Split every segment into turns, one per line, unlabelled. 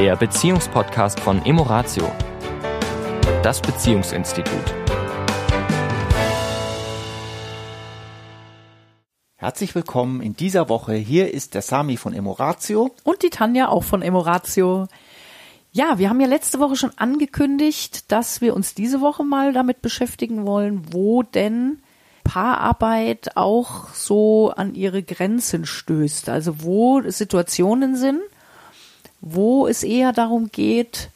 der Beziehungspodcast von Emoratio, das Beziehungsinstitut.
Herzlich willkommen in dieser Woche. Hier ist der Sami von Emoratio.
Und die Tanja auch von Emoratio. Ja, wir haben ja letzte Woche schon angekündigt, dass wir uns diese Woche mal damit beschäftigen wollen, wo denn Paararbeit auch so an ihre Grenzen stößt. Also wo Situationen sind, wo es eher darum geht,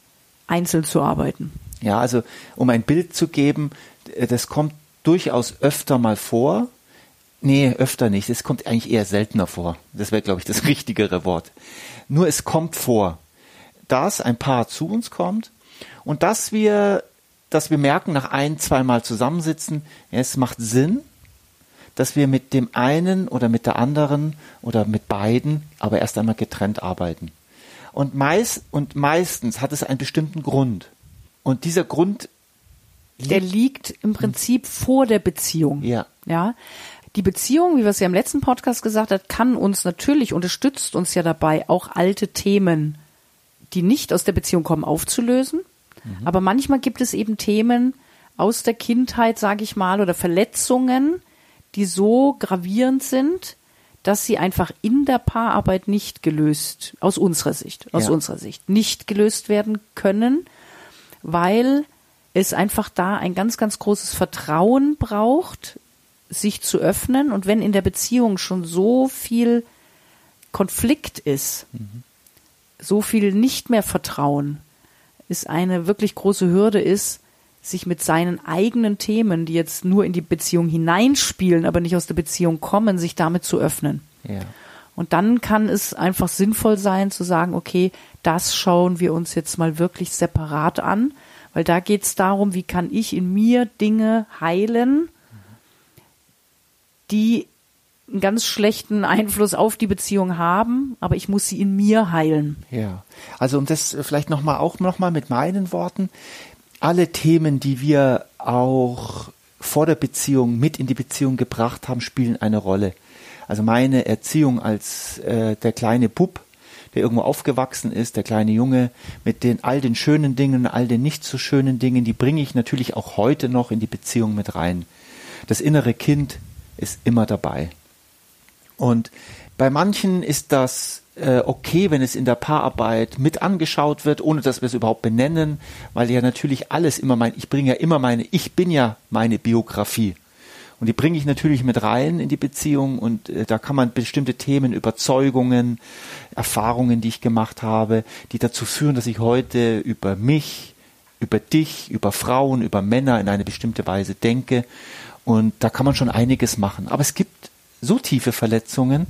einzeln zu arbeiten.
Ja, also um ein Bild zu geben, äh, das kommt durchaus öfter mal vor. Nee, öfter nicht. Es kommt eigentlich eher seltener vor. Das wäre, glaube ich, das richtigere Wort. Nur es kommt vor, dass ein Paar zu uns kommt und dass wir, dass wir merken, nach ein, zweimal zusammensitzen, es macht Sinn, dass wir mit dem einen oder mit der anderen oder mit beiden aber erst einmal getrennt arbeiten. Und meist, und meistens hat es einen bestimmten Grund. Und dieser Grund
liegt, der liegt im Prinzip vor der Beziehung.
Ja.
Ja. Die Beziehung, wie wir es ja im letzten Podcast gesagt hat, kann uns natürlich, unterstützt uns ja dabei, auch alte Themen, die nicht aus der Beziehung kommen, aufzulösen. Mhm. Aber manchmal gibt es eben Themen aus der Kindheit, sage ich mal, oder Verletzungen, die so gravierend sind, dass sie einfach in der Paararbeit nicht gelöst, aus unserer Sicht, aus ja. unserer Sicht, nicht gelöst werden können, weil es einfach da ein ganz, ganz großes Vertrauen braucht, sich zu öffnen. Und wenn in der Beziehung schon so viel Konflikt ist, mhm. so viel nicht mehr Vertrauen, ist eine wirklich große Hürde ist, sich mit seinen eigenen Themen, die jetzt nur in die Beziehung hineinspielen, aber nicht aus der Beziehung kommen, sich damit zu öffnen.
Ja.
Und dann kann es einfach sinnvoll sein zu sagen, okay, das schauen wir uns jetzt mal wirklich separat an, weil da geht es darum, wie kann ich in mir Dinge heilen, die einen ganz schlechten Einfluss auf die Beziehung haben, aber ich muss sie in mir heilen.
Ja, also um das vielleicht nochmal auch nochmal mit meinen Worten, alle Themen, die wir auch vor der Beziehung mit in die Beziehung gebracht haben, spielen eine Rolle. Also meine Erziehung als äh, der kleine Bub, der irgendwo aufgewachsen ist, der kleine Junge, mit den all den schönen Dingen, all den nicht so schönen Dingen, die bringe ich natürlich auch heute noch in die Beziehung mit rein. Das innere Kind ist immer dabei. Und bei manchen ist das äh, okay, wenn es in der Paararbeit mit angeschaut wird, ohne dass wir es überhaupt benennen, weil ja natürlich alles immer mein, ich bringe ja immer meine, ich bin ja meine Biografie. Und die bringe ich natürlich mit rein in die Beziehung und äh, da kann man bestimmte Themen, Überzeugungen, Erfahrungen, die ich gemacht habe, die dazu führen, dass ich heute über mich, über dich, über Frauen, über Männer in eine bestimmte Weise denke. Und da kann man schon einiges machen. Aber es gibt so tiefe Verletzungen,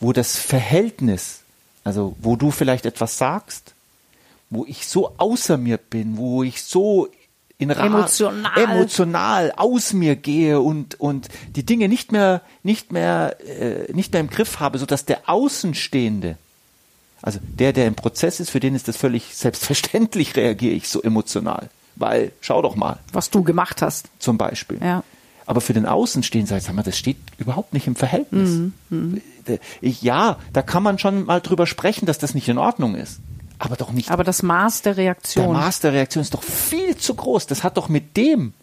wo das Verhältnis, also wo du vielleicht etwas sagst, wo ich so außer mir bin, wo ich so in
emotional.
emotional aus mir gehe und und die Dinge nicht mehr nicht mehr äh, nicht mehr im Griff habe, so dass der Außenstehende, also der der im Prozess ist, für den ist das völlig selbstverständlich reagiere ich so emotional, weil schau doch mal,
was du gemacht hast,
zum Beispiel.
Ja.
Aber für den Außenstehenden sag mal, das steht überhaupt nicht im Verhältnis. Mhm. mhm. Ich, ja, da kann man schon mal drüber sprechen, dass das nicht in Ordnung ist. Aber doch nicht.
Aber das Maß der Reaktion.
Der Maß der Reaktion ist doch viel zu groß. Das hat doch mit dem,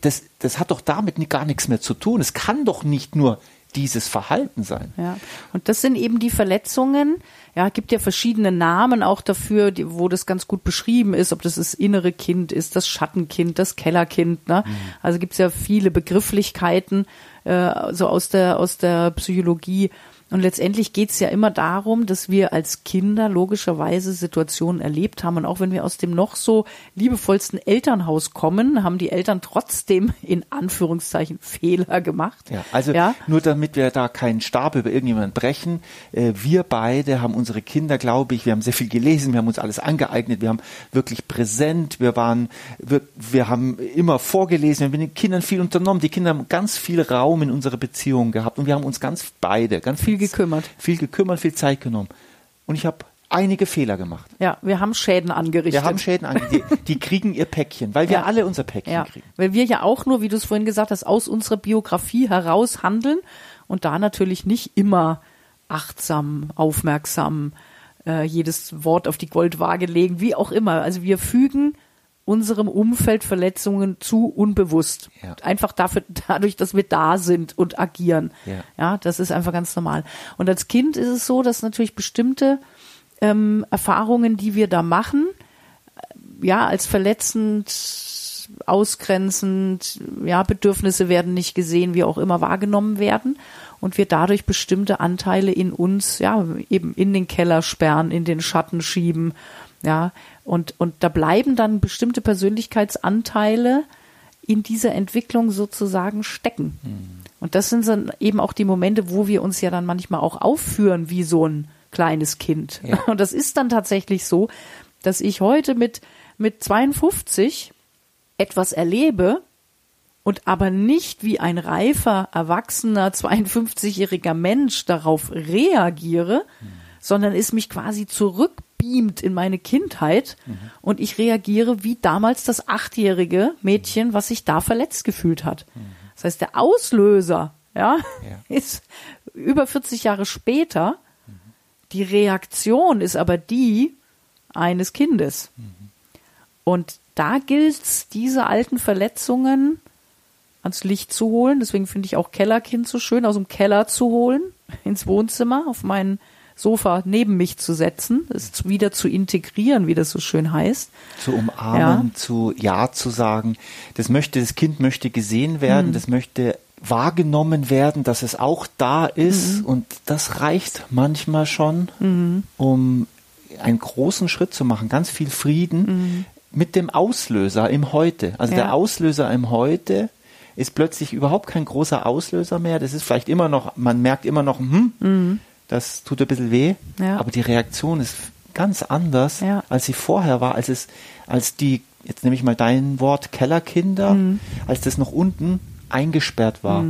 das, das hat doch damit gar nichts mehr zu tun. Es kann doch nicht nur dieses Verhalten sein.
Ja. Und das sind eben die Verletzungen. Ja, gibt ja verschiedene Namen auch dafür, die, wo das ganz gut beschrieben ist, ob das das innere Kind ist, das Schattenkind, das Kellerkind. Ne? Mhm. Also gibt es ja viele Begrifflichkeiten äh, so aus der aus der Psychologie. Und letztendlich geht es ja immer darum, dass wir als Kinder logischerweise Situationen erlebt haben. Und auch wenn wir aus dem noch so liebevollsten Elternhaus kommen, haben die Eltern trotzdem in Anführungszeichen Fehler gemacht.
Ja, also ja? nur damit wir da keinen Stab über irgendjemanden brechen. Äh, wir beide haben unsere Kinder, glaube ich, wir haben sehr viel gelesen, wir haben uns alles angeeignet, wir haben wirklich präsent, wir waren, wir, wir haben immer vorgelesen, wir haben mit den Kindern viel unternommen. Die Kinder haben ganz viel Raum in unserer Beziehung gehabt und wir haben uns ganz beide, ganz viel
gekümmert.
Viel gekümmert, viel Zeit genommen. Und ich habe einige Fehler gemacht.
Ja, wir haben Schäden angerichtet.
Wir haben Schäden angerichtet. Die, die kriegen ihr Päckchen, weil wir ja. alle unser Päckchen ja. kriegen.
Weil wir ja auch nur, wie du es vorhin gesagt hast, aus unserer Biografie heraus handeln und da natürlich nicht immer achtsam, aufmerksam, äh, jedes Wort auf die Goldwaage legen, wie auch immer. Also wir fügen unserem Umfeld Verletzungen zu unbewusst.
Ja.
Einfach dafür, dadurch, dass wir da sind und agieren.
Ja.
ja, das ist einfach ganz normal. Und als Kind ist es so, dass natürlich bestimmte ähm, Erfahrungen, die wir da machen, äh, ja, als verletzend, ausgrenzend, ja, Bedürfnisse werden nicht gesehen, wie auch immer wahrgenommen werden und wir dadurch bestimmte Anteile in uns, ja, eben in den Keller sperren, in den Schatten schieben, ja, und, und da bleiben dann bestimmte Persönlichkeitsanteile in dieser Entwicklung sozusagen stecken. Und das sind dann eben auch die Momente, wo wir uns ja dann manchmal auch aufführen wie so ein kleines Kind.
Ja.
Und das ist dann tatsächlich so, dass ich heute mit, mit 52 etwas erlebe und aber nicht wie ein reifer, erwachsener, 52-jähriger Mensch darauf reagiere, sondern es mich quasi zurückbeamt in meine Kindheit und ich reagiere wie damals das achtjährige Mädchen, was sich da verletzt gefühlt hat. Das heißt, der Auslöser, ja,
Ja.
ist über 40 Jahre später. Die Reaktion ist aber die eines Kindes. Und da gilt es, diese alten Verletzungen ans Licht zu holen. Deswegen finde ich auch Kellerkind so schön, aus dem Keller zu holen, ins Wohnzimmer, auf mein Sofa neben mich zu setzen, es wieder zu integrieren, wie das so schön heißt.
zu umarmen,
Ja.
zu Ja zu sagen. Das möchte, das Kind möchte gesehen werden,
Mhm.
das möchte wahrgenommen werden, dass es auch da
Mhm.
ist und das reicht manchmal schon, um einen großen Schritt zu machen, ganz viel Frieden mit dem Auslöser im Heute. Also
Mhm. Ja.
der Auslöser im Heute ist plötzlich überhaupt kein großer Auslöser mehr. Das ist vielleicht immer noch, man merkt immer noch, hm, das tut ein bisschen weh,
Mhm. Ja.
aber die Reaktion ist ganz anders,
Ja.
als sie vorher war, als es, als die, jetzt nehme ich mal dein Wort, Kellerkinder,
Mhm.
als das noch unten eingesperrt war.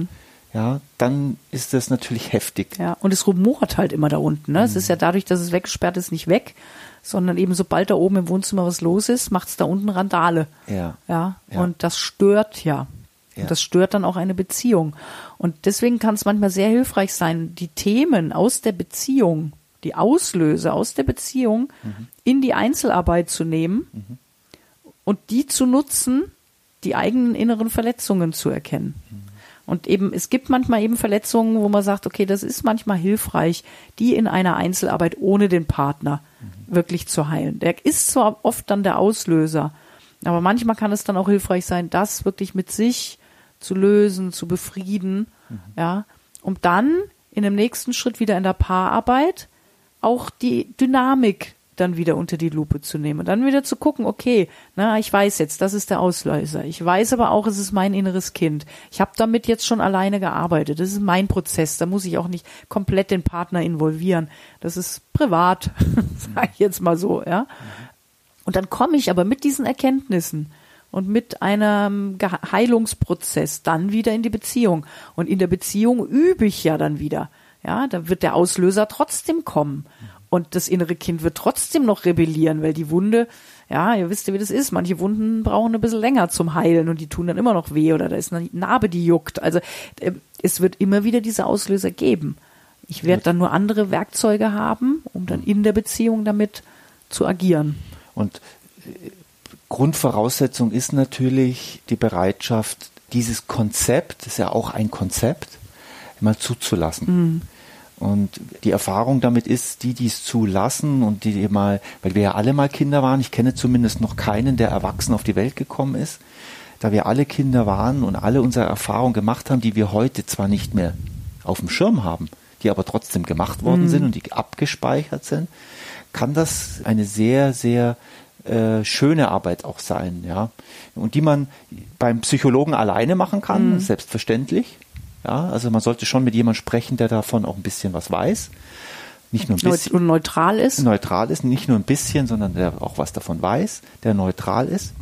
Ja, dann ist das natürlich heftig.
Ja, und es rumort halt immer da unten. Ne? Es ist ja dadurch, dass es weggesperrt ist, nicht weg, sondern eben sobald da oben im Wohnzimmer was los ist, macht es da unten Randale.
Ja.
Ja,
Ja.
und das stört ja.
Ja.
Und das stört dann auch eine Beziehung. Und deswegen kann es manchmal sehr hilfreich sein, die Themen aus der Beziehung, die Auslöse aus der Beziehung
Mhm.
in die Einzelarbeit zu nehmen und die zu nutzen, die eigenen inneren Verletzungen zu erkennen. Und eben, es gibt manchmal eben Verletzungen, wo man sagt, okay, das ist manchmal hilfreich, die in einer Einzelarbeit ohne den Partner wirklich zu heilen. Der ist zwar oft dann der Auslöser, aber manchmal kann es dann auch hilfreich sein, das wirklich mit sich zu lösen, zu befrieden, ja, um dann in dem nächsten Schritt wieder in der Paararbeit auch die Dynamik dann wieder unter die Lupe zu nehmen und dann wieder zu gucken, okay, na, ich weiß jetzt, das ist der Auslöser. Ich weiß aber auch, es ist mein inneres Kind. Ich habe damit jetzt schon alleine gearbeitet. Das ist mein Prozess. Da muss ich auch nicht komplett den Partner involvieren. Das ist privat, sage ich jetzt mal so, ja. Und dann komme ich aber mit diesen Erkenntnissen und mit einem Heilungsprozess dann wieder in die Beziehung. Und in der Beziehung übe ich ja dann wieder. Ja, da wird der Auslöser trotzdem kommen. Und das innere Kind wird trotzdem noch rebellieren, weil die Wunde, ja, ihr wisst ja, wie das ist. Manche Wunden brauchen ein bisschen länger zum Heilen und die tun dann immer noch weh oder da ist eine Narbe, die juckt. Also äh, es wird immer wieder diese Auslöser geben. Ich werde dann nur andere Werkzeuge haben, um dann in der Beziehung damit zu agieren.
Und äh, Grundvoraussetzung ist natürlich die Bereitschaft, dieses Konzept, das ist ja auch ein Konzept, mal zuzulassen. Und die Erfahrung damit ist, die, die es zulassen und die mal, weil wir ja alle mal Kinder waren, ich kenne zumindest noch keinen, der erwachsen auf die Welt gekommen ist, da wir alle Kinder waren und alle unsere Erfahrungen gemacht haben, die wir heute zwar nicht mehr auf dem Schirm haben, die aber trotzdem gemacht worden sind und die abgespeichert sind, kann das eine sehr, sehr äh, schöne Arbeit auch sein, ja. Und die man beim Psychologen alleine machen kann, selbstverständlich. Ja, also man sollte schon mit jemandem sprechen, der davon auch ein bisschen was weiß. Nicht nur ein bisschen
neutral ist.
neutral ist, nicht nur ein bisschen, sondern der auch was davon weiß, der neutral ist.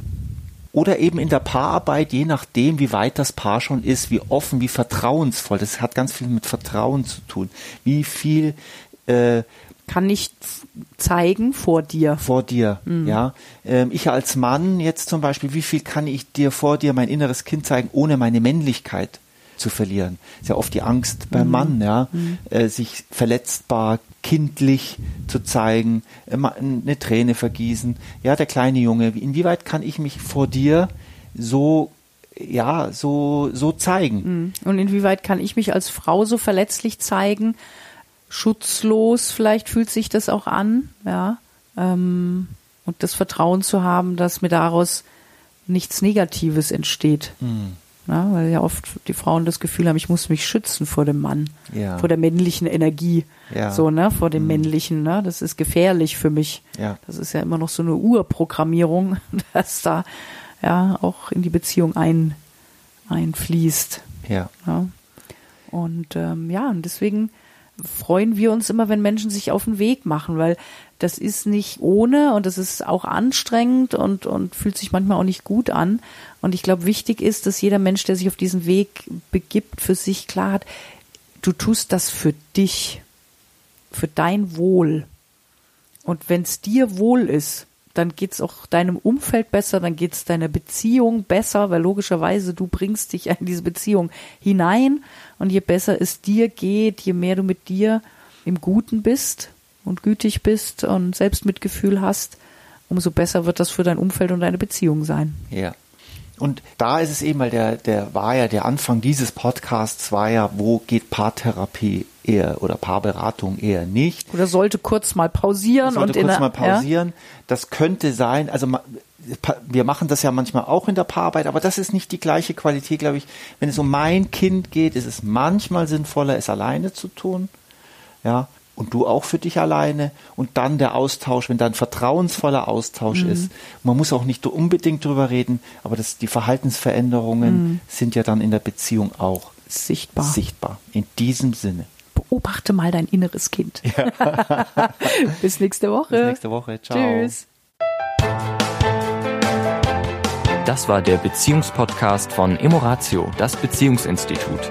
Oder eben in der Paararbeit, je nachdem, wie weit das Paar schon ist, wie offen, wie vertrauensvoll. Das hat ganz viel mit Vertrauen zu tun. Wie viel äh,
kann nicht zeigen vor dir.
vor dir, ja. Ähm, ich als Mann jetzt zum Beispiel, wie viel kann ich dir vor dir mein inneres Kind zeigen, ohne meine Männlichkeit zu verlieren. Ist ja oft die Angst beim Mann, ja, äh, sich verletzbar, kindlich zu zeigen, immer eine Träne vergießen. Ja, der kleine Junge, inwieweit kann ich mich vor dir so ja, so, so zeigen.
Und inwieweit kann ich mich als Frau so verletzlich zeigen? Schutzlos, vielleicht fühlt sich das auch an, ja. Ähm, und das Vertrauen zu haben, dass mir daraus nichts Negatives entsteht. Ja, weil ja oft die Frauen das Gefühl haben, ich muss mich schützen vor dem Mann,
Ja.
vor der männlichen Energie,
Ja.
so ne, vor dem männlichen, ne, das ist gefährlich für mich.
Ja.
Das ist ja immer noch so eine Urprogrammierung, dass da ja auch in die Beziehung ein einfließt.
Ja.
Ja. Und ähm, ja, und deswegen freuen wir uns immer, wenn Menschen sich auf den Weg machen, weil das ist nicht ohne und das ist auch anstrengend und, und fühlt sich manchmal auch nicht gut an. Und ich glaube, wichtig ist, dass jeder Mensch, der sich auf diesen Weg begibt, für sich klar hat, du tust das für dich, für dein Wohl. Und wenn es dir wohl ist, dann geht's auch deinem Umfeld besser, dann geht's deiner Beziehung besser, weil logischerweise du bringst dich in diese Beziehung hinein und je besser es dir geht, je mehr du mit dir im Guten bist und gütig bist und Selbstmitgefühl hast, umso besser wird das für dein Umfeld und deine Beziehung sein.
Ja. Und da ist es eben, weil der, der war ja, der Anfang dieses Podcasts war ja, wo geht Paartherapie eher oder Paarberatung eher nicht.
Oder sollte kurz mal pausieren
sollte
und
kurz
der-
mal pausieren. Das könnte sein, also wir machen das ja manchmal auch in der Paararbeit, aber das ist nicht die gleiche Qualität, glaube ich. Wenn es um mein Kind geht, ist es manchmal sinnvoller, es alleine zu tun. Ja. Und du auch für dich alleine und dann der Austausch, wenn da ein vertrauensvoller Austausch
Mhm.
ist. Man muss auch nicht unbedingt drüber reden, aber das, die Verhaltensveränderungen
Mhm.
sind ja dann in der Beziehung auch
Ja, sichtbar.
sichtbar. In diesem Sinne.
Beobachte mal dein inneres Kind. Bis nächste Woche.
Bis nächste Woche. Ciao.
Tschüss.
Das war der Beziehungspodcast von Emoratio, das Beziehungsinstitut.